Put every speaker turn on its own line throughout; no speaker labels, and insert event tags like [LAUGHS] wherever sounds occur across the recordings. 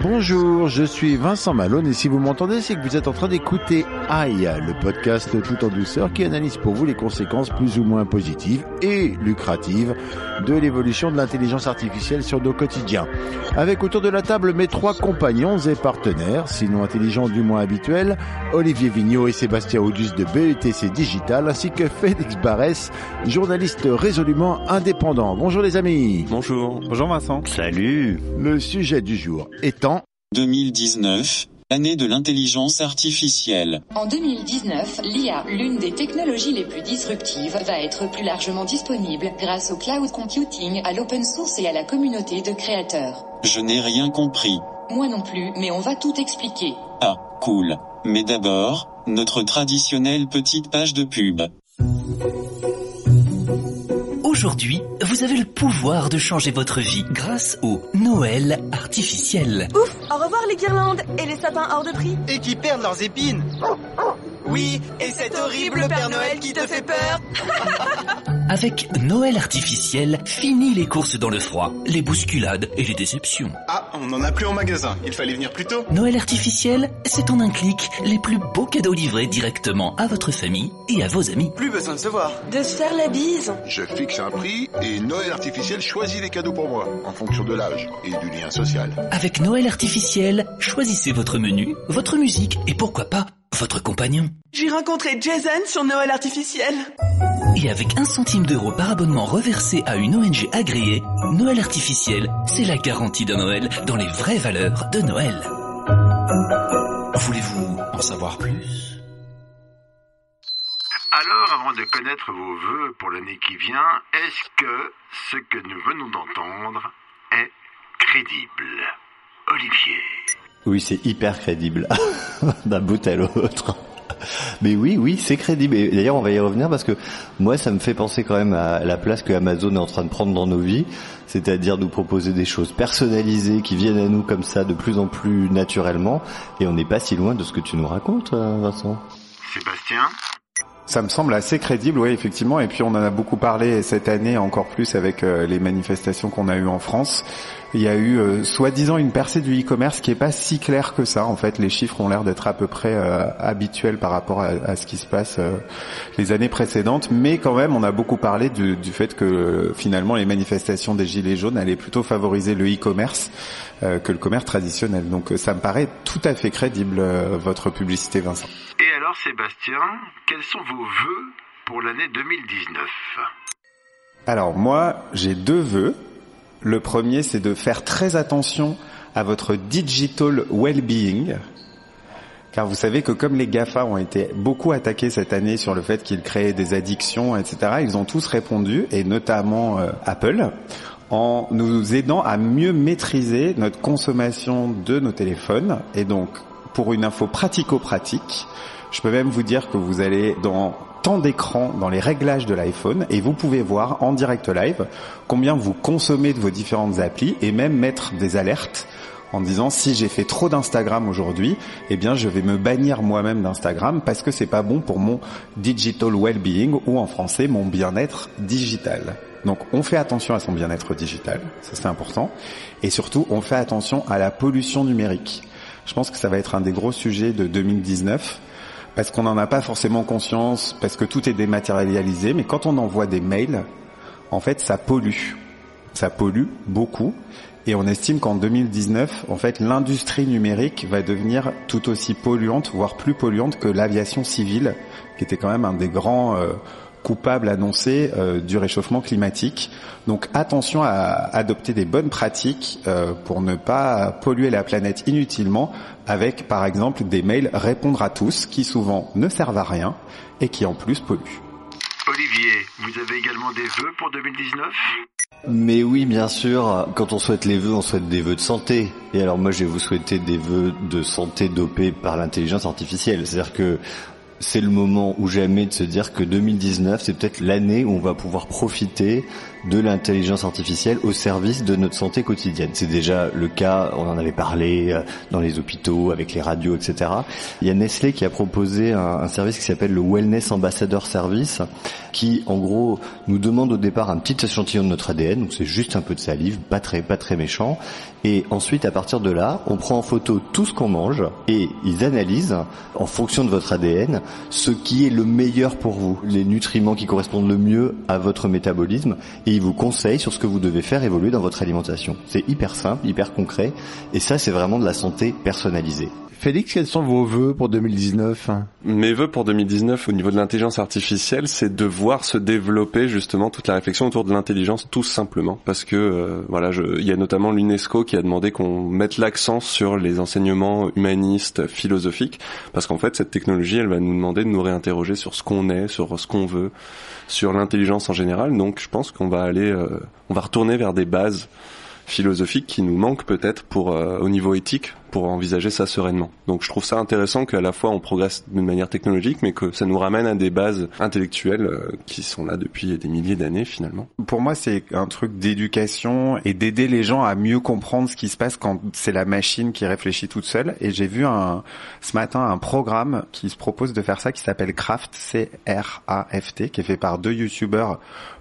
Bonjour, je suis Vincent Malone et si vous m'entendez, c'est que vous êtes en train d'écouter AI, le podcast tout en douceur qui analyse pour vous les conséquences plus ou moins positives et lucratives de l'évolution de l'intelligence artificielle sur nos quotidiens. Avec autour de la table mes trois compagnons et partenaires, sinon intelligents du moins habituels, Olivier Vignot et Sébastien Audus de BETC Digital, ainsi que Félix Barès, journaliste résolument indépendant. Bonjour les amis.
Bonjour. Bonjour Vincent.
Salut. Le sujet du jour étant
2019, année de l'intelligence artificielle.
En 2019, l'IA, l'une des technologies les plus disruptives, va être plus largement disponible grâce au cloud computing, à l'open source et à la communauté de créateurs.
Je n'ai rien compris.
Moi non plus, mais on va tout expliquer.
Ah, cool. Mais d'abord, notre traditionnelle petite page de pub.
Aujourd'hui, vous avez le pouvoir de changer votre vie grâce au Noël artificiel.
Ouf, au revoir les guirlandes et les sapins hors de prix.
Et qui perdent leurs épines. Oui, et cet horrible Père Noël qui te fait peur. [LAUGHS]
Avec Noël artificiel, fini les courses dans le froid, les bousculades et les déceptions.
Ah, on n'en a plus en magasin. Il fallait venir plus tôt.
Noël artificiel, c'est en un clic les plus beaux cadeaux livrés directement à votre famille et à vos amis.
Plus besoin de se voir.
De se faire la bise.
Je fixe un prix et Noël artificiel choisit les cadeaux pour moi, en fonction de l'âge et du lien social.
Avec Noël artificiel, choisissez votre menu, votre musique et pourquoi pas votre compagnon.
J'ai rencontré Jason sur Noël artificiel.
Et avec un centime d'euro par abonnement reversé à une ONG agréée, Noël artificiel, c'est la garantie d'un Noël dans les vraies valeurs de Noël. Voulez-vous en savoir plus?
Alors, avant de connaître vos vœux pour l'année qui vient, est-ce que ce que nous venons d'entendre est crédible? Olivier.
Oui, c'est hyper crédible, [LAUGHS] d'un bout à l'autre. [LAUGHS] Mais oui, oui, c'est crédible. Et d'ailleurs, on va y revenir parce que moi, ça me fait penser quand même à la place que Amazon est en train de prendre dans nos vies, c'est-à-dire nous proposer des choses personnalisées qui viennent à nous comme ça de plus en plus naturellement. Et on n'est pas si loin de ce que tu nous racontes, euh, Vincent.
Sébastien?
Ça me semble assez crédible, oui, effectivement. Et puis on en a beaucoup parlé cette année, encore plus avec euh, les manifestations qu'on a eues en France. Il y a eu euh, soi-disant une percée du e-commerce qui est pas si claire que ça. En fait, les chiffres ont l'air d'être à peu près euh, habituels par rapport à, ce qui se passe les années précédentes. Mais quand même, on a beaucoup parlé du fait que finalement les manifestations des gilets jaunes allaient plutôt favoriser le e-commerce que le commerce traditionnel. Donc ça me paraît tout à fait crédible votre publicité, Vincent.
Et alors, Sébastien, quels sont vos vœux pour l'année 2019
Alors moi, j'ai deux vœux. Le premier, c'est de faire très attention à votre digital well-being. Car vous savez que comme les GAFA ont été beaucoup attaqués cette année sur le fait qu'ils créaient des addictions, etc., ils ont tous répondu, et notamment euh, Apple, en nous aidant à mieux maîtriser notre consommation de nos téléphones. Et donc, pour une info pratico-pratique, je peux même vous dire que vous allez dans temps d'écran dans les réglages de l'iPhone et vous pouvez voir en direct live combien vous consommez de vos différentes applis et même mettre des alertes en disant si j'ai fait trop d'Instagram aujourd'hui, eh bien je vais me bannir moi-même d'Instagram parce que c'est pas bon pour mon digital well-being ou en français mon bien-être digital. Donc on fait attention à son bien-être digital, ça c'est important, et surtout on fait attention à la pollution numérique. Je pense que ça va être un des gros sujets de 2019 parce qu'on n'en a pas forcément conscience, parce que tout est dématérialisé, mais quand on envoie des mails, en fait, ça pollue. ça pollue beaucoup. Et on estime qu'en 2019, en fait, l'industrie numérique va devenir tout aussi polluante, voire plus polluante que l'aviation civile, qui était quand même un des grands euh, coupables annoncés euh, du réchauffement climatique. Donc attention à adopter des bonnes pratiques euh, pour ne pas polluer la planète inutilement avec, par exemple, des mails répondre à tous qui souvent ne servent à rien et qui en plus polluent.
Olivier, vous avez également des vœux pour 2019
Mais oui, bien sûr, quand on souhaite les vœux, on souhaite des vœux de santé. Et alors moi, je vais vous souhaiter des vœux de santé dopés par l'intelligence artificielle. C'est-à-dire que c'est le moment ou jamais de se dire que 2019, c'est peut-être l'année où on va pouvoir profiter de l'intelligence artificielle au service de notre santé quotidienne. C'est déjà le cas, on en avait parlé euh, dans les hôpitaux, avec les radios, etc. Il y a Nestlé qui a proposé un, service qui s'appelle le Wellness Ambassador Service, qui en gros nous demande au départ un petit échantillon de notre ADN, donc c'est juste un peu de salive, pas très pas très méchant, et ensuite à partir de là, on prend en photo tout ce qu'on mange et ils analysent en fonction de votre ADN ce qui est le meilleur pour vous, les nutriments qui correspondent le mieux à votre métabolisme ils vous conseillent sur ce que vous devez faire évoluer dans votre alimentation. C'est hyper simple, hyper concret et ça c'est vraiment de la santé personnalisée.
Félix, quels sont vos vœux pour 2019
Mes vœux pour 2019 au niveau de l'intelligence artificielle, c'est de voir se développer justement toute la réflexion autour de l'intelligence tout simplement parce que euh, voilà, il y a notamment l'UNESCO qui a demandé qu'on mette l'accent sur les enseignements humanistes, philosophiques parce qu'en fait cette technologie, elle va nous demander de nous réinterroger sur ce qu'on est, sur ce qu'on veut, sur l'intelligence en général. Donc je pense qu'on va aller euh, on va retourner vers des bases philosophiques qui nous manquent peut-être pour euh, au niveau éthique pour envisager ça sereinement. Donc je trouve ça intéressant qu'à la fois on progresse d'une manière technologique, mais que ça nous ramène à des bases intellectuelles euh, qui sont là depuis des milliers d'années finalement.
Pour moi, c'est un truc d'éducation et d'aider les gens à mieux comprendre ce qui se passe quand c'est la machine qui réfléchit toute seule. Et j'ai vu un, ce matin un programme qui se propose de faire ça, qui s'appelle Craft, C-R-A-F-T, qui est fait par deux youtubeurs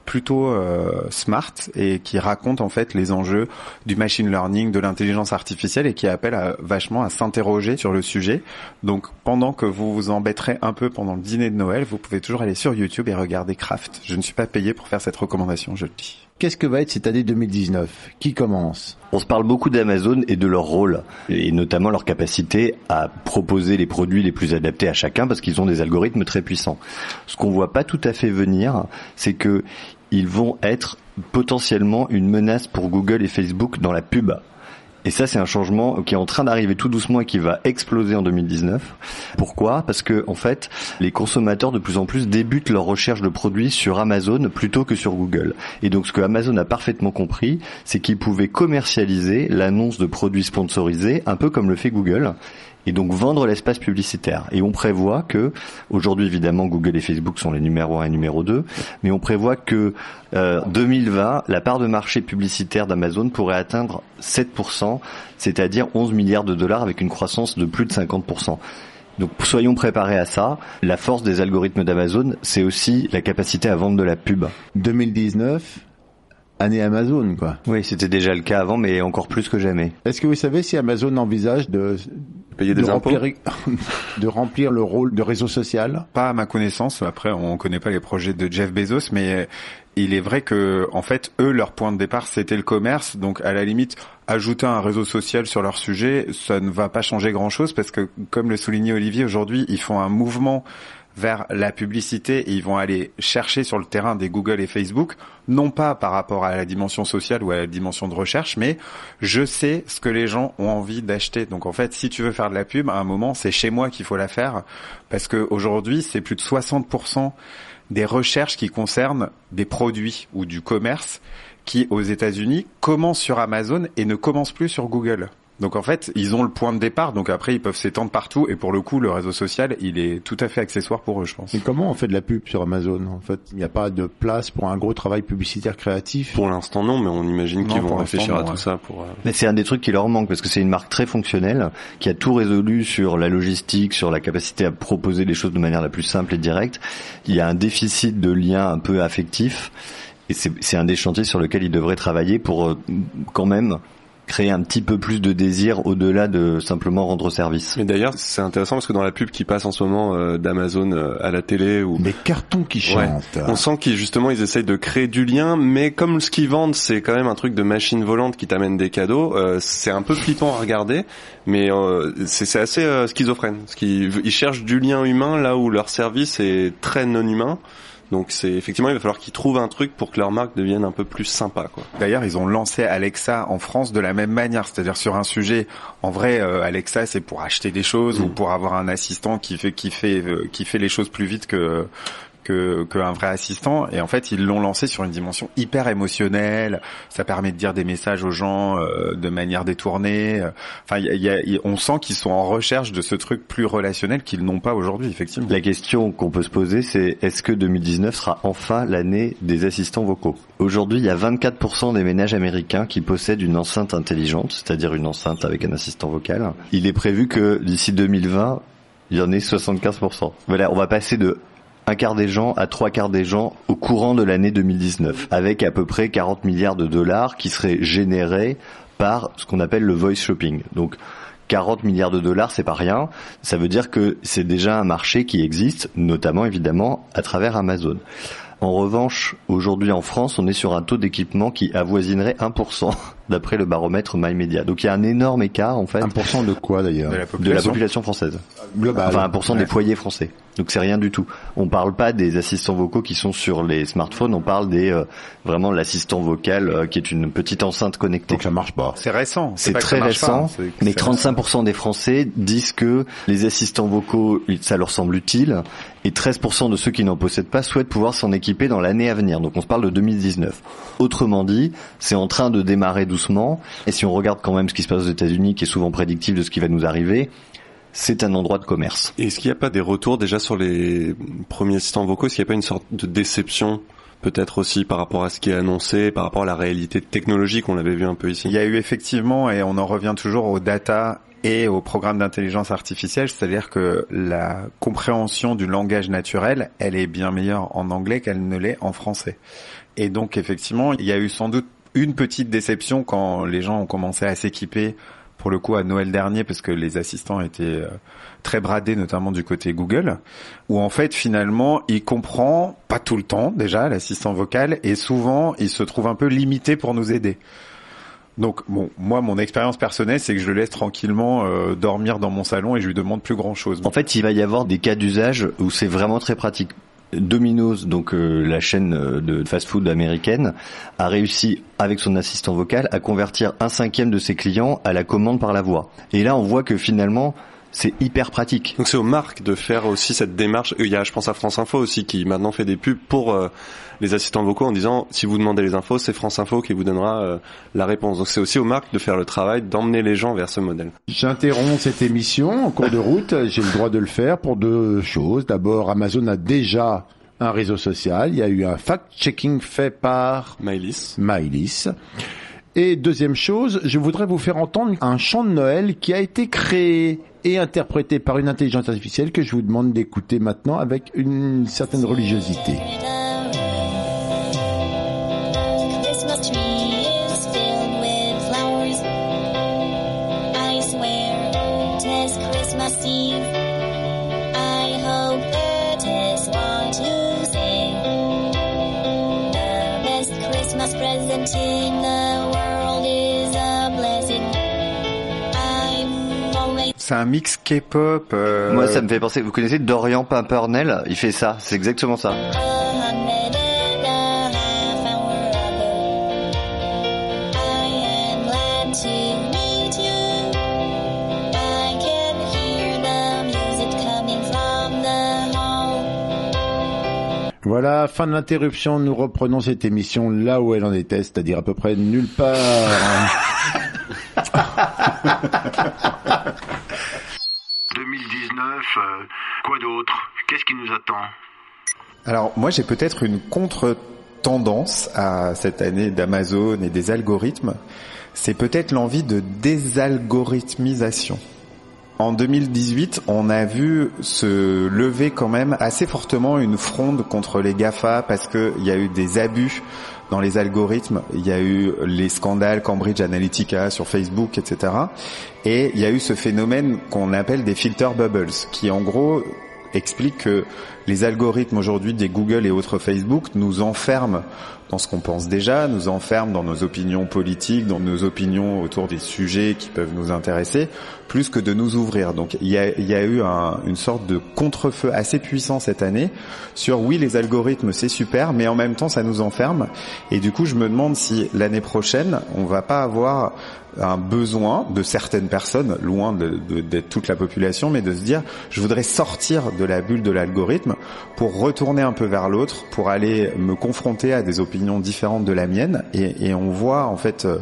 plutôt euh, smart et qui raconte en fait les enjeux du machine learning, de l'intelligence artificielle et qui appelle à, vachement à s'interroger sur le sujet. Donc pendant que vous vous embêterez un peu pendant le dîner de Noël, vous pouvez toujours aller sur YouTube et regarder Craft. Je ne suis pas payé pour faire cette recommandation, je le dis.
Qu'est-ce que va être cette année 2019 Qui commence?
On se parle beaucoup d'Amazon et de leur rôle, et notamment leur capacité à proposer les produits les plus adaptés à chacun, parce qu'ils ont des algorithmes très puissants. Ce qu'on voit pas tout à fait venir, c'est que ils vont être potentiellement une menace pour Google et Facebook dans la pub. Et ça, c'est un changement qui est en train d'arriver tout doucement et qui va exploser en 2019. Pourquoi? Parce que en fait, les consommateurs de plus en plus débutent leur recherche de produits sur Amazon plutôt que sur Google. Et donc, ce que Amazon a parfaitement compris, c'est qu'ils pouvaient commercialiser l'annonce de produits sponsorisés, un peu comme le fait Google et donc vendre l'espace publicitaire. Et on prévoit que, aujourd'hui évidemment Google et Facebook sont les numéros 1 et numéro 2, mais on prévoit que euh, 2020, la part de marché publicitaire d'Amazon pourrait atteindre 7%, c'est-à-dire 11 milliards de dollars avec une croissance de plus de 50%. Donc soyons préparés à ça. La force des algorithmes d'Amazon, c'est aussi la capacité à vendre de la pub.
2019, année Amazon, quoi.
Oui, c'était déjà le cas avant, mais encore plus que jamais.
Est-ce que vous savez si Amazon envisage de
payer
de
des impôts
remplir, [LAUGHS] de remplir le rôle de réseau social?
Pas à ma connaissance. Après, on connaît pas les projets de Jeff Bezos, mais il est vrai que, en fait, eux, leur point de départ, c'était le commerce. Donc, à la limite, ajouter un réseau social sur leur sujet, ça ne va pas changer grand-chose parce que, comme le soulignait Olivier, aujourd'hui, ils font un mouvement vers la publicité et ils vont aller chercher sur le terrain des Google et Facebook, non pas par rapport à la dimension sociale ou à la dimension de recherche, mais je sais ce que les gens ont envie d'acheter. Donc en fait, si tu veux faire de la pub, à un moment, c'est chez moi qu'il faut la faire parce que aujourd'hui, c'est plus de 60% des recherches qui concernent des produits ou du commerce qui, aux États-Unis, commencent sur Amazon et ne commencent plus sur Google. Donc en fait, ils ont le point de départ, donc après ils peuvent s'étendre partout, et pour le coup, le réseau social, il est tout à fait accessoire pour eux, je pense.
Et comment on fait de la pub sur Amazon En fait, il n'y a pas de place pour un gros travail publicitaire créatif?
Pour l'instant non, mais on imagine qu'ils vont réfléchir à tout ça pour... Euh...
Mais c'est un des trucs qui leur manque, parce que c'est une marque très fonctionnelle, qui a tout résolu sur la logistique, sur la capacité à proposer les choses de manière la plus simple et directe. Il y a un déficit de lien un peu affectif, et c'est un des chantiers sur lequel ils devraient travailler pour euh, quand même créer un petit peu plus de désir au-delà de simplement rendre service.
Mais d'ailleurs, c'est intéressant parce que dans la pub qui passe en ce moment euh, d'Amazon euh, à la télé ou
les cartons qui
Ouais.
chantent.
On sent qu'ils justement ils essayent de créer du lien, mais comme ce qu'ils vendent c'est quand même un truc de machine volante qui t'amène des cadeaux, euh, c'est un peu flippant à regarder, mais euh, c'est assez euh, schizophrène. Parce qu'ils ils cherchent du lien humain là où leur service est très non humain. Donc c'est effectivement il va falloir qu'ils trouvent un truc pour que leur marque devienne un peu plus sympa quoi.
D'ailleurs, ils ont lancé Alexa en France de la même manière, c'est-à-dire sur un sujet. En vrai, euh, Alexa, c'est pour acheter des choses ou pour avoir un assistant qui fait qui fait euh, qui fait les choses plus vite que que qu'un vrai assistant. Et en fait, ils l'ont lancé sur une dimension hyper émotionnelle. Ça permet de dire des messages aux gens euh, de manière détournée. Enfin, y a- y a- il- on sent qu'ils sont en recherche de ce truc plus relationnel qu'ils n'ont pas aujourd'hui, effectivement.
La question qu'on peut se poser, c'est est-ce que 2019 sera enfin l'année des assistants vocaux? Aujourd'hui, il y a 24% des ménages américains qui possèdent une enceinte intelligente, c'est-à-dire une enceinte avec un assistant vocal. Il est prévu que d'ici 2020, il y en ait 75%. Voilà, on va passer de un quart des gens à trois quarts des gens au courant de l'année 2019, avec à peu près 40 milliards de dollars qui seraient générés par ce qu'on appelle le voice shopping. Donc 40 milliards de dollars, c'est pas rien. Ça veut dire que c'est déjà un marché qui existe, notamment évidemment à travers Amazon. En revanche, aujourd'hui en France, on est sur un taux d'équipement qui avoisinerait 1% [LAUGHS] d'après le baromètre MyMedia. Donc il y a un énorme écart en fait.
1% de quoi d'ailleurs?
De la
De la
population.
française.
Global.
Enfin 1% des foyers français. Donc c'est rien du tout. On parle pas des assistants vocaux qui sont sur les smartphones, on parle des euh, vraiment l'assistant vocal euh, qui est une petite enceinte connectée.
Donc ça marche pas.
C'est récent.
C'est très
pas,
récent,
hein,
mais
c'est récent.
35% des Français disent que les assistants vocaux, ça leur semble utile, et 13% de ceux qui n'en possèdent pas souhaitent pouvoir s'en équiper dans l'année à venir. Donc on se parle de 2019. Autrement dit, c'est en train de démarrer doucement, et si on regarde quand même ce qui se passe aux États-Unis, qui est souvent prédictif de ce qui va nous arriver, c'est un endroit de commerce.
Et Est-ce qu'il n'y a pas des retours déjà sur les premiers assistants vocaux? Est-ce qu'il n'y a pas une sorte de déception peut-être aussi par rapport à ce qui est annoncé, par rapport à la réalité technologique? Qu'on l'avait vu un peu ici
Il y a eu effectivement, et on en revient toujours aux data et aux programmes d'intelligence artificielle, c'est-à-dire que la compréhension du langage naturel, elle est bien meilleure en anglais qu'elle ne l'est en français. Et donc effectivement, il y a eu sans doute une petite déception quand les gens ont commencé à s'équiper pour le coup à Noël dernier parce que les assistants étaient euh, très bradés notamment du côté Google où en fait finalement il comprend pas tout le temps déjà l'assistant vocal et souvent il se trouve un peu limité pour nous aider. Donc bon, moi mon expérience personnelle c'est que je le laisse tranquillement euh, dormir dans mon salon et je lui demande plus grand chose.
En fait, il va y avoir des cas d'usage où c'est vraiment très pratique. Domino's, donc euh, la chaîne euh, de fast-food américaine, a réussi avec son assistant vocal à convertir un cinquième de ses clients à la commande par la voix. Et là, on voit que finalement, c'est hyper pratique.
Donc c'est aux marques de faire aussi cette démarche. Il y a, je pense à France Info aussi, qui maintenant fait des pubs pour euh, les assistants vocaux en disant si vous demandez les infos, c'est France Info qui vous donnera euh, la réponse. Donc c'est aussi aux marques de faire le travail, d'emmener les gens vers ce modèle.
J'interromps cette émission en cours de route. [LAUGHS] J'ai le droit de le faire pour deux choses. D'abord, Amazon a déjà un réseau social. Il y a eu un fact-checking fait par
Maïlis.
Maïlis. Et deuxième chose, je voudrais vous faire entendre un chant de Noël qui a été créé et interprété par une intelligence artificielle que je vous demande d'écouter maintenant avec une certaine religiosité.
C'est un mix K-pop. euh,
Moi, ça me fait penser. Vous connaissez Dorian Pimpernel? Il fait ça. C'est exactement ça.
Voilà, fin de l'interruption. Nous reprenons cette émission là où elle en était, c'est-à-dire à peu près nulle part. [LAUGHS]
2019, euh, quoi d'autre? Qu'est-ce qui nous attend?
Alors moi j'ai peut-être une contre-tendance à cette année d'Amazon et des algorithmes. C'est peut-être l'envie de désalgorithmisation. En 2018, on a vu se lever quand même assez fortement une fronde contre les GAFA parce qu'il y a eu des abus dans les algorithmes, il y a eu les scandales Cambridge Analytica sur Facebook, etc. Et il y a eu ce phénomène qu'on appelle des filter bubbles, qui en gros explique que les algorithmes aujourd'hui des Google et autres Facebook nous enferment dans ce qu'on pense déjà, nous enferment dans nos opinions politiques, dans nos opinions autour des sujets qui peuvent nous intéresser, plus que de nous ouvrir. Donc il y a, eu un- une sorte de contre-feu assez puissant cette année sur oui les algorithmes c'est super, mais en même temps ça nous enferme. Et du coup je me demande si l'année prochaine on va pas avoir un besoin de certaines personnes, loin de- de- d'être toute la population, mais de se dire je voudrais sortir de la bulle de l'algorithme pour retourner un peu vers l'autre, pour aller me confronter à des opinions différentes de la mienne. Et, on voit en fait euh,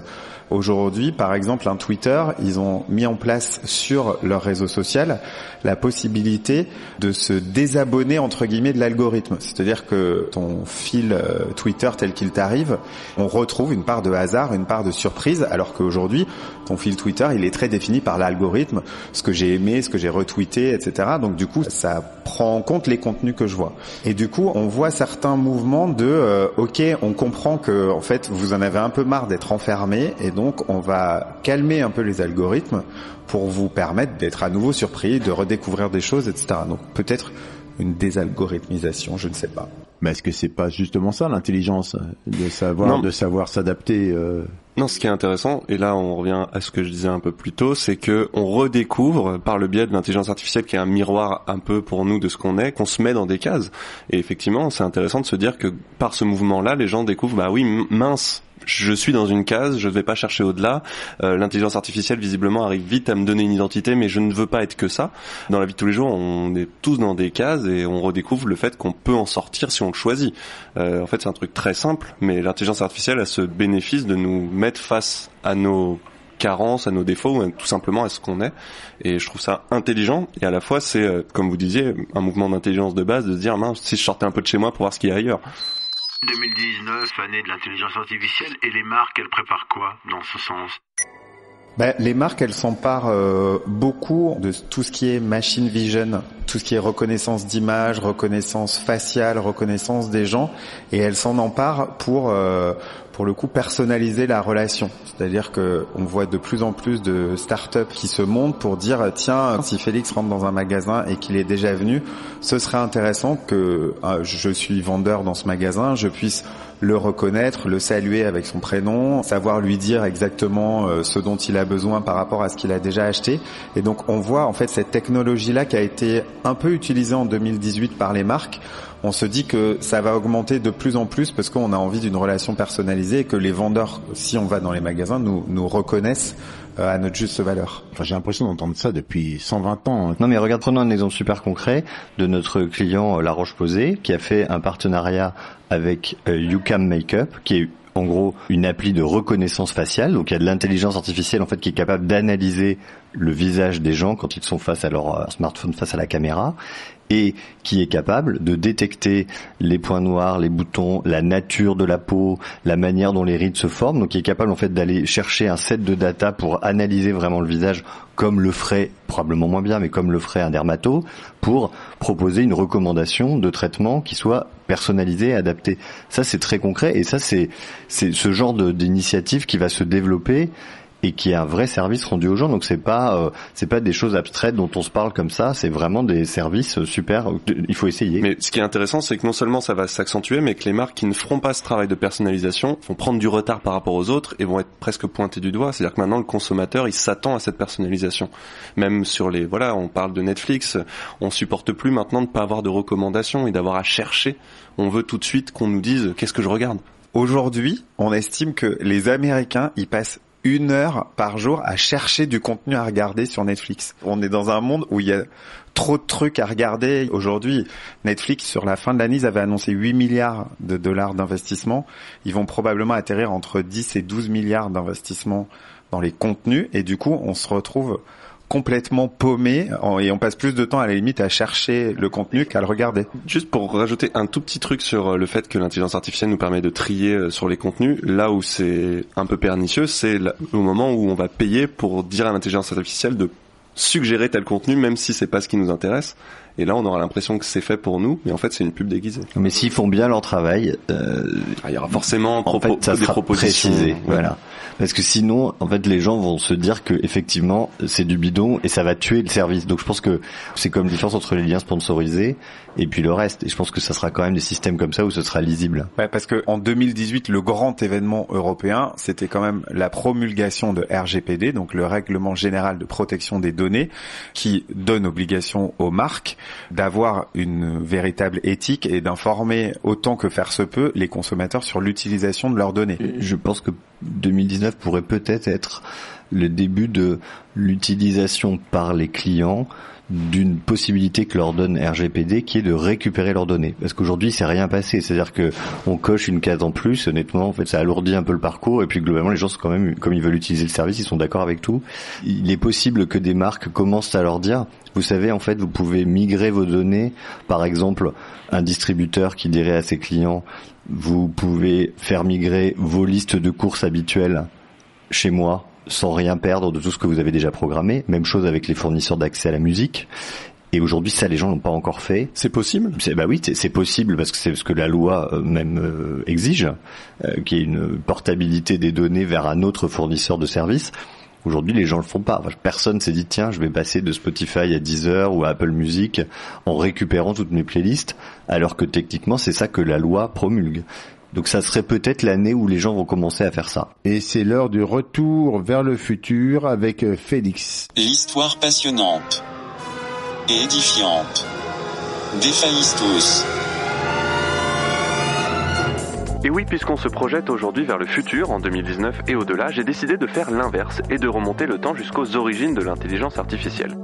aujourd'hui, par exemple, un Twitter, ils ont mis en place sur leur réseau social la possibilité de se désabonner entre guillemets de l'algorithme. C'est-à-dire que ton fil euh, Twitter tel qu'il t'arrive, on retrouve une part de hasard, une part de surprise, alors qu'aujourd'hui, ton fil Twitter, il est très défini par l'algorithme, ce que j'ai aimé, ce que j'ai retweeté, etc. Donc du coup, ça prend en compte les contenus que je vois. Et du coup, on voit certains mouvements de, euh, ok, on comprend que en fait, vous en avez un peu marre d'être enfermé, donc on va calmer un peu les algorithmes pour vous permettre d'être à nouveau surpris, de redécouvrir des choses, etc. Donc peut-être une désalgorithmisation, je ne sais pas.
Mais est-ce que c'est pas justement ça l'intelligence, de savoir,
Non.
de savoir s'adapter euh,
Non, ce qui est intéressant, et là on revient à ce que je disais un peu plus tôt, c'est que on redécouvre par le biais de l'intelligence artificielle, qui est un miroir un peu pour nous de ce qu'on est, qu'on se met dans des cases. Et effectivement, c'est intéressant de se dire que par ce mouvement-là, les gens découvrent, bah oui, mince. Je suis dans une case, je ne vais pas chercher au-delà. Euh, L'intelligence artificielle, visiblement, arrive vite à me donner une identité, mais je ne veux pas être que ça. Dans la vie de tous les jours, on est tous dans des cases et on redécouvre le fait qu'on peut en sortir si on le choisit. Euh, en fait, c'est un truc très simple, mais l'intelligence artificielle a ce bénéfice de nous mettre face à nos carences, à nos défauts, ou tout simplement à ce qu'on est. Et je trouve ça intelligent. Et à la fois, c'est, euh, comme vous disiez, un mouvement d'intelligence de base de se dire, mince, si je sortais un peu de chez moi pour voir ce qu'il y a ailleurs.
2019, année de l'intelligence artificielle, et les marques, elles préparent quoi dans ce sens?
Ben, les marques, elles s'emparent euh, beaucoup de tout ce qui est machine vision, tout ce qui est reconnaissance d'image, reconnaissance faciale, reconnaissance des gens, et elles s'en emparent pour euh, pour le coup personnaliser la relation. C'est-à-dire que on voit de plus en plus de startups qui se montent pour dire tiens si Félix rentre dans un magasin et qu'il est déjà venu, ce serait intéressant que euh, je suis vendeur dans ce magasin, je puisse le reconnaître, le saluer avec son prénom, savoir lui dire exactement euh, ce dont il a besoin par rapport à ce qu'il a déjà acheté. Et donc on voit en fait cette technologie-là qui a été un peu utilisée en 2018 par les marques. On se dit que ça va augmenter de plus en plus parce qu'on a envie d'une relation personnalisée et que les vendeurs, si on va dans les magasins, nous, nous reconnaissent euh, à notre juste valeur.
Enfin, j'ai l'impression d'entendre ça depuis 120 ans. hein.
Non mais regarde, prenons un exemple super concret de notre client euh, La Roche-Posay qui a fait un partenariat avec euh, YouCam Makeup qui est en gros une appli de reconnaissance faciale, donc il y a de l'intelligence artificielle en fait qui est capable d'analyser le visage des gens quand ils sont face à leur smartphone, face à la caméra, et qui est capable de détecter les points noirs, les boutons, la nature de la peau, la manière dont les rides se forment, donc qui est capable en fait d'aller chercher un set de data pour analyser vraiment le visage comme le ferait probablement moins bien, mais comme le ferait un dermato, pour proposer une recommandation de traitement qui soit personnalisée et adaptée. Ça c'est très concret et ça c'est c'est ce genre d'initiative qui va se développer et qui est un vrai service rendu aux gens. Donc c'est pas euh, c'est pas des choses abstraites dont on se parle comme ça. C'est vraiment des services super. Il faut essayer.
Mais ce qui est intéressant, c'est que non seulement ça va s'accentuer, mais que les marques qui ne feront pas ce travail de personnalisation vont prendre du retard par rapport aux autres et vont être presque pointées du doigt. C'est-à-dire que maintenant, le consommateur, il s'attend à cette personnalisation. Même sur les, voilà, on parle de Netflix, on supporte plus maintenant de pas avoir de recommandations et d'avoir à chercher. On veut tout de suite qu'on nous dise qu'est-ce que je regarde?
Aujourd'hui, on estime que les Américains, ils passent une heure par jour à chercher du contenu à regarder sur Netflix. On est dans un monde où il y a trop de trucs à regarder. Aujourd'hui, Netflix, sur la fin de l'année, ils avaient annoncé 8 milliards de dollars d'investissement. Ils vont probablement atterrir entre 10 et 12 milliards d'investissements dans les contenus. Et du coup, on se retrouve complètement paumé et on passe plus de temps à la limite à chercher le contenu qu'à le regarder.
Juste pour rajouter un tout petit truc sur euh, le fait que l'intelligence artificielle nous permet de trier euh, sur les contenus, là où c'est un peu pernicieux, c'est au moment où on va payer pour dire à l'intelligence artificielle de suggérer tel contenu même si c'est pas ce qui nous intéresse. Et là, on aura l'impression que c'est fait pour nous, mais en fait, c'est une pub déguisée.
Mais s'ils font bien leur travail, euh,
Ah, il y aura forcément
en
propos-
fait, ça
des
sera
propositions.
précisé.
Ouais.
Voilà. Parce que sinon, en fait, les gens vont se dire que effectivement, c'est du bidon et ça va tuer le service. Donc, je pense que c'est comme la différence entre les liens sponsorisés et puis le reste. Et je pense que ça sera quand même des systèmes comme ça où ce sera lisible.
Ouais, parce que en 2018, le grand événement européen, c'était quand même la promulgation de RGPD, donc le règlement général de protection des données, qui donne obligation aux marques d'avoir une véritable éthique et d'informer autant que faire se peut les consommateurs sur l'utilisation de leurs données.
Je pense que 2019 pourrait peut-être être le début de l'utilisation par les clients d'une possibilité que leur donne RGPD qui est de récupérer leurs données. Parce qu'aujourd'hui c'est rien passé. C'est-à-dire que on coche une case en plus honnêtement en fait ça alourdit un peu le parcours et puis globalement les gens sont quand même comme ils veulent utiliser le service ils sont d'accord avec tout. Il est possible que des marques commencent à leur dire vous savez en fait vous pouvez migrer vos données par exemple un distributeur qui dirait à ses clients vous pouvez faire migrer vos listes de courses habituelles chez moi sans rien perdre de tout ce que vous avez déjà programmé. Même chose avec les fournisseurs d'accès à la musique. Et aujourd'hui, ça, les gens l'ont pas encore fait.
C'est possible?
C'est, Bah oui, c'est, possible parce que c'est ce que la loi euh, même euh, exige, euh, qui est une portabilité des données vers un autre fournisseur de services. Aujourd'hui, les gens le font pas. Enfin, personne s'est dit tiens, je vais passer de Spotify à Deezer ou à Apple Music en récupérant toutes mes playlists, alors que techniquement, c'est ça que la loi promulgue. Donc ça serait peut-être l'année où les gens vont commencer à faire ça.
Et c'est l'heure du retour vers le futur avec euh, Félix.
L'histoire passionnante et édifiante d'Héphaïstos.
Et oui, puisqu'on se projette aujourd'hui vers le futur, en 2019 et au-delà, j'ai décidé de faire l'inverse et de remonter le temps jusqu'aux origines de l'intelligence artificielle.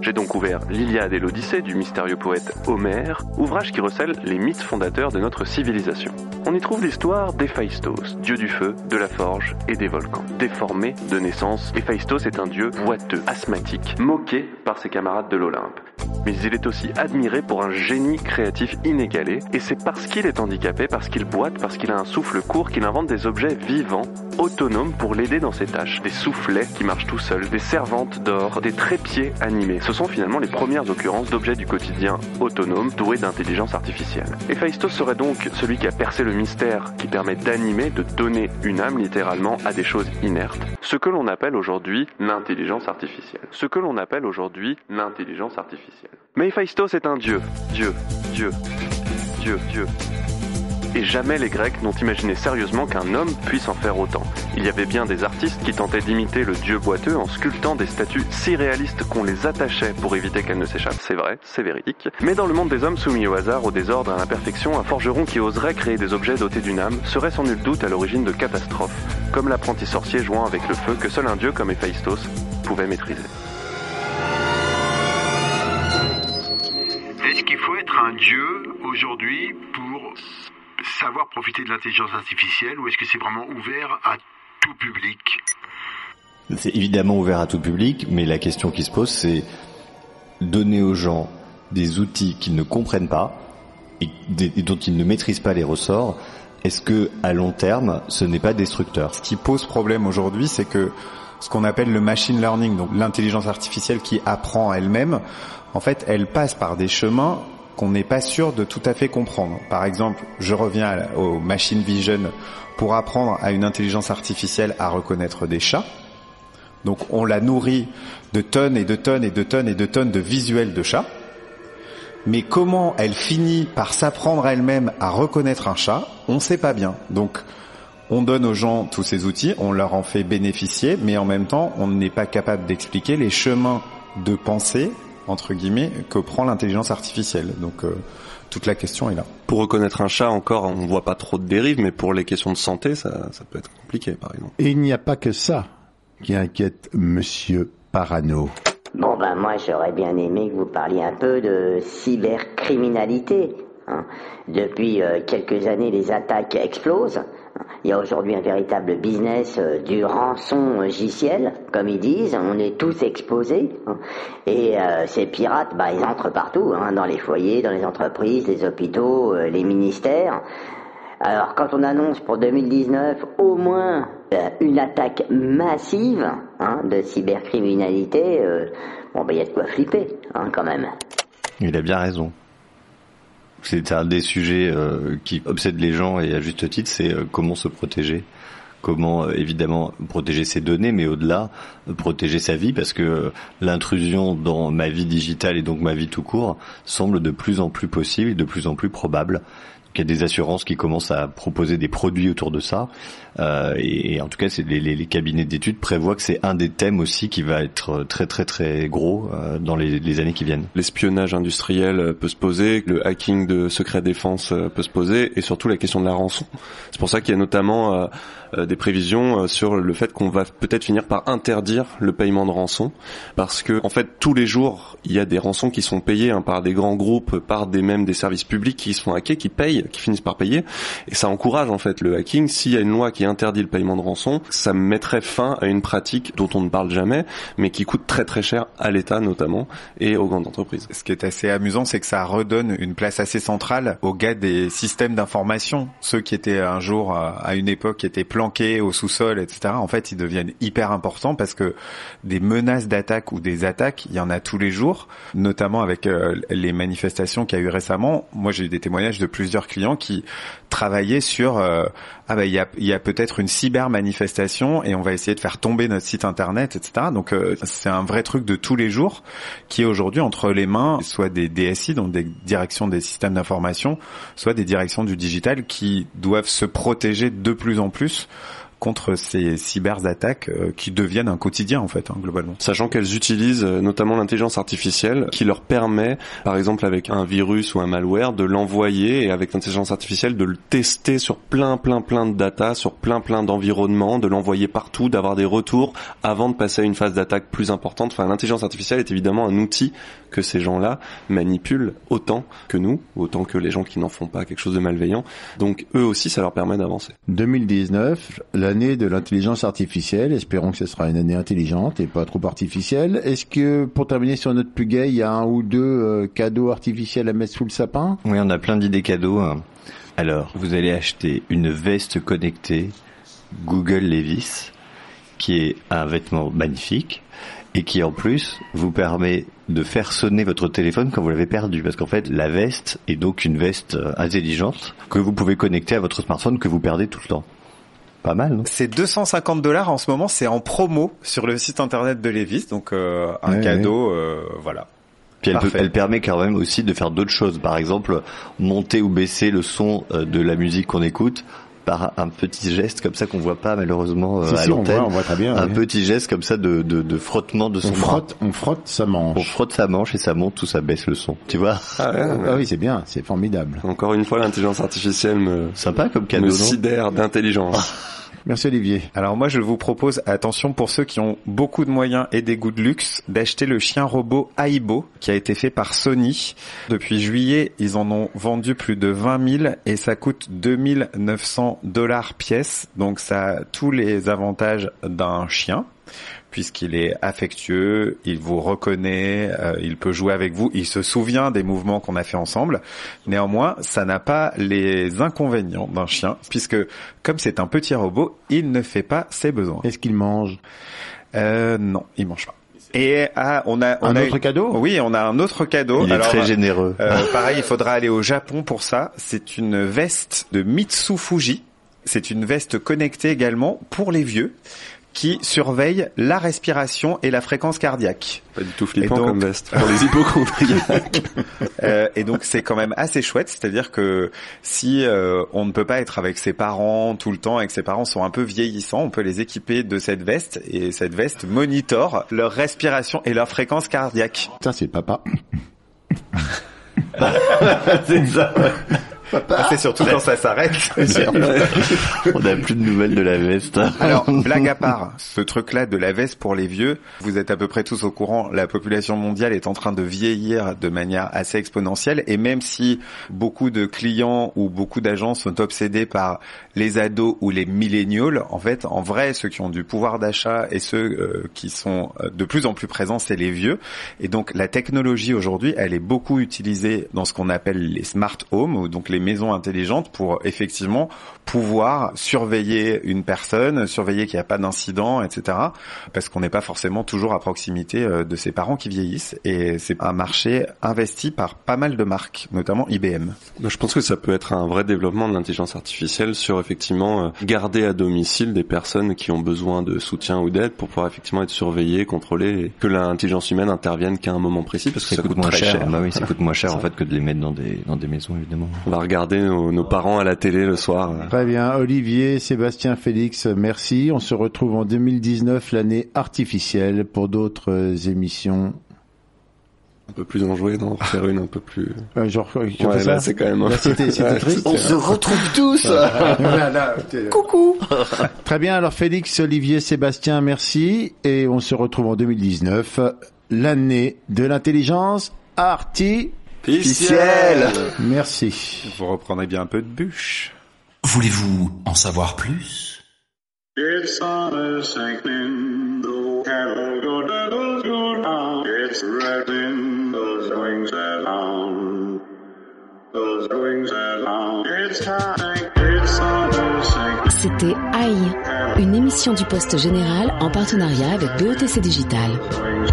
J'ai donc ouvert l'Iliade et l'Odyssée du mystérieux poète Homère, ouvrage qui recèle les mythes fondateurs de notre civilisation. On y trouve l'histoire d'Héphaïstos, dieu du feu, de la forge et des volcans. Déformé de naissance, Héphaïstos est un dieu boiteux, asthmatique, moqué par ses camarades de l'Olympe. Mais il est aussi admiré pour un génie créatif inégalé, et c'est parce qu'il est handicapé, parce qu'il boite, parce qu'il a un souffle court, qu'il invente des objets vivants, autonomes pour l'aider dans ses tâches. Des soufflets qui marchent tout seuls, des servantes d'or, des trépieds animés. Ce sont finalement les premières occurrences d'objets du quotidien autonomes, doués d'intelligence artificielle. Héphaïstos serait donc celui qui a percé le mystère qui permet d'animer, de donner une âme littéralement à des choses inertes. Ce que l'on appelle aujourd'hui l'intelligence artificielle. Ce que l'on appelle aujourd'hui l'intelligence artificielle. Mais Héphaïstos est un dieu. Dieu. Dieu. Dieu. Dieu. Et jamais les Grecs n'ont imaginé sérieusement qu'un homme puisse en faire autant. Il y avait bien des artistes qui tentaient d'imiter le dieu boiteux en sculptant des statues si réalistes qu'on les attachait pour éviter qu'elles ne s'échappent, c'est vrai, c'est véridique. Mais dans le monde des hommes soumis au hasard, au désordre, à l'imperfection, un forgeron qui oserait créer des objets dotés d'une âme serait sans nul doute à l'origine de catastrophes, comme l'apprenti sorcier jouant avec le feu que seul un dieu comme Héphaïstos pouvait maîtriser.
Dieu aujourd'hui pour savoir profiter de l'intelligence artificielle ou est-ce que c'est vraiment ouvert à tout public?
C'est évidemment ouvert à tout public, mais la question qui se pose, c'est donner aux gens des outils qu'ils ne comprennent pas et, dont ils ne maîtrisent pas les ressorts. Est-ce que à long terme, ce n'est pas destructeur?
Ce qui pose problème aujourd'hui, c'est que ce qu'on appelle le machine learning, donc l'intelligence artificielle qui apprend elle-même, en fait, elle passe par des chemins qu'on n'est pas sûr de tout à fait comprendre. Par exemple, je reviens au machine vision pour apprendre à une intelligence artificielle à reconnaître des chats. Donc on la nourrit de tonnes et de tonnes et de tonnes et de tonnes de visuels de chats. Mais comment elle finit par s'apprendre elle-même à reconnaître un chat, on ne sait pas bien. Donc on donne aux gens tous ces outils, on leur en fait bénéficier, mais en même temps, on n'est pas capable d'expliquer les chemins de pensée, entre guillemets, que prend l'intelligence artificielle. Donc euh, toute la question est là.
Pour reconnaître un chat, encore, on voit pas trop de dérives, mais pour les questions de santé, ça, ça peut être compliqué, par exemple.
Et il n'y a pas que ça qui inquiète Monsieur Parano.
Bon ben moi j'aurais bien aimé que vous parliez un peu de cybercriminalité. hein. Depuis euh, quelques années les attaques explosent. Il y a aujourd'hui un véritable business euh, du rançon logiciel, comme ils disent. On est tous exposés. hein. Et euh, ces pirates, bah, ils entrent partout, hein, dans les foyers, dans les entreprises, les hôpitaux, euh, les ministères. Alors quand on annonce pour 2019 au moins euh, une attaque massive hein, de cybercriminalité, euh, bon ben il y a de quoi flipper quand même.
Il a bien raison. C'est un des sujets euh, qui obsède les gens et à juste titre, c'est euh, comment se protéger comment euh, évidemment protéger ses données, mais au-delà protéger sa vie, parce que l'intrusion dans ma vie digitale et donc ma vie tout court semble de plus en plus possible et de plus en plus probable. Il y a des assurances qui commencent à proposer des produits autour de ça, euh, et, et en tout cas, c'est les, les, les cabinets d'études prévoient que c'est un des thèmes aussi qui va être très très très gros euh, dans les, les années qui viennent.
L'espionnage industriel euh, peut se poser, le hacking de secret défense euh, peut se poser, et surtout la question de la rançon. C'est pour ça qu'il y a notamment euh, euh, des prévisions euh, sur le fait qu'on va peut-être finir par interdire le paiement de rançon parce que en fait tous les jours il y a des rançons qui sont payées hein, par des grands groupes, par des mêmes des services publics qui se font hacker, qui payent, qui finissent par payer et ça encourage en fait le hacking. S'il y a une loi qui interdit le paiement de rançon, ça mettrait fin à une pratique dont on ne parle jamais mais qui coûte très très cher à l'État notamment et aux grandes entreprises.
Ce qui est assez amusant, c'est que ça redonne une place assez centrale aux gars des systèmes d'information, ceux qui étaient un jour à une époque étaient planqués au sous-sol, etc. En fait, ils deviennent hyper importants parce que des menaces d'attaque ou des attaques, il y en a tous les jours, notamment avec euh, les manifestations qu'il y a eu récemment. Moi, j'ai eu des témoignages de plusieurs clients qui travaillaient sur euh, ah bah il y a, y a peut-être une cyber manifestation et on va essayer de faire tomber notre site internet, etc. Donc euh, c'est un vrai truc de tous les jours qui est aujourd'hui entre les mains soit des DSI, donc des directions des systèmes d'information, soit des directions du digital qui doivent se protéger de plus en plus contre ces cyberattaques euh, qui deviennent un quotidien en fait hein, globalement.
Sachant qu'elles utilisent euh, notamment l'intelligence artificielle qui leur permet, par exemple avec un virus ou un malware, de l'envoyer et avec l'intelligence artificielle de le tester sur plein plein plein de data, sur plein plein d'environnements, de l'envoyer partout, d'avoir des retours avant de passer à une phase d'attaque plus importante. Enfin, l'intelligence artificielle est évidemment un outil que ces gens-là manipulent autant que nous, autant que les gens qui n'en font pas quelque chose de malveillant. Donc eux aussi, ça leur permet d'avancer.
2019, l'année de l'intelligence artificielle. Espérons que ce sera une année intelligente et pas trop artificielle. Est-ce que, pour terminer sur notre plus gay, il y a un ou deux euh, cadeaux artificiels à mettre sous le sapin?
Oui, on a plein d'idées cadeaux. hein. Alors, vous allez acheter une veste connectée Google Levis, qui est un vêtement magnifique et qui en plus vous permet de faire sonner votre téléphone quand vous l'avez perdu parce qu'en fait la veste est donc une veste euh, intelligente que vous pouvez connecter à votre smartphone que vous perdez tout le temps. Pas mal, non?
C'est 250 dollars en ce moment, c'est en promo sur le site internet de Levis, donc euh, un
Ouais,
cadeau, euh, voilà.
Puis elle, peut-
Parfait.
elle permet quand même aussi de faire d'autres choses. Par exemple, monter ou baisser le son euh, de la musique qu'on écoute par un petit geste comme ça qu'on voit pas malheureusement euh,
Si,
à
si, on
l'antenne.
voit, on voit très bien,
Un
oui.
petit geste comme ça de, de, de frottement de son
On
bras.
frotte, on frotte sa manche.
On frotte sa manche et ça monte ou ça baisse le son. Tu vois
Ah, oui, c'est bien, c'est formidable.
Encore une fois, l'intelligence artificielle me,
Sympa comme cadeau,
me sidère d'intelligence. [LAUGHS]
Merci Olivier.
Alors moi je vous propose, attention pour ceux qui ont beaucoup de moyens et des goûts de luxe, d'acheter le chien robot Aibo qui a été fait par Sony. Depuis juillet, ils en ont vendu plus de 20 000 et ça coûte 2900 dollars pièce. Donc ça a tous les avantages d'un chien puisqu'il est affectueux, il vous reconnaît, euh, il peut jouer avec vous, il se souvient des mouvements qu'on a fait ensemble. Néanmoins, ça n'a pas les inconvénients d'un chien, puisque comme c'est un petit robot, il ne fait pas ses besoins.
Est-ce qu'il mange?
Euh, Non, il mange pas. Et ah, on a on
Un
a
autre cadeau?
Oui, on a un autre cadeau.
Il est très généreux.
euh, pareil, il faudra aller au Japon pour ça. C'est une veste de Mitsu Fuji. C'est une veste connectée également pour les vieux qui surveille la respiration et la fréquence cardiaque.
Pas du tout flippant
donc-
comme veste pour les hypochondriaques. [LAUGHS]
Euh, et donc c'est quand même assez chouette, c'est-à-dire que si euh, on ne peut pas être avec ses parents tout le temps et que ses parents sont un peu vieillissants, on peut les équiper de cette veste et cette veste monitore leur respiration et leur fréquence cardiaque.
Putain, c'est papa. [LAUGHS]
c'est ça.
Ah, c'est surtout quand ça s'arrête. [LAUGHS]
On n'a plus de nouvelles de la veste.
Alors, [LAUGHS] blague à part, ce truc-là de la veste pour les vieux, vous êtes à peu près tous au courant, la population mondiale est en train de vieillir de manière assez exponentielle et même si beaucoup de clients ou beaucoup d'agents sont obsédés par les ados ou les millennials, en fait, en vrai, ceux qui ont du pouvoir d'achat et ceux euh, qui sont euh, de plus en plus présents, c'est les vieux. Et donc, la technologie aujourd'hui, elle est beaucoup utilisée dans ce qu'on appelle les smart homes, ou donc les les maisons intelligentes pour effectivement pouvoir surveiller une personne, surveiller qu'il n'y a pas d'incident, etc. Parce qu'on n'est pas forcément toujours à proximité euh, de ses parents qui vieillissent. Et c'est un marché investi par pas mal de marques, notamment IBM.
Moi, Je pense que ça peut être un vrai développement de l'intelligence artificielle sur effectivement euh, garder à domicile des personnes qui ont besoin de soutien ou d'aide pour pouvoir effectivement être surveillées, contrôlées, et que l'intelligence humaine intervienne qu'à un moment précis parce que ça,
Ça coûte moins
très
cher.
cher.
Bah oui, ça coûte moins cher
Ça.
en fait que de les mettre dans des dans des maisons évidemment.
On va regarder nos, nos parents à la télé le soir.
Très bien, Olivier, Sébastien, Félix, merci. On se retrouve en 2019, l'année artificielle, pour d'autres euh, émissions.
Un peu plus enjoué, non? Faire une un peu plus...
Euh, genre, tu
Ouais, là, c'est quand même...
Là, c'était c'était
Ouais,
triste.
On se retrouve tous [LAUGHS]
Coucou [LAUGHS] Très bien, alors Félix, Olivier, Sébastien, merci. Et on se retrouve en 2019, l'année de l'intelligence artificielle. Merci.
Vous reprendrez bien un peu de bûche.
Voulez-vous en savoir plus?
It's on a sinking, the cattle go doodles go down. It's rattling those wings along, those wings along. It's time, it's on a sinking.
C'était AI, une émission du Poste Général en partenariat avec BETC Digital.
Wings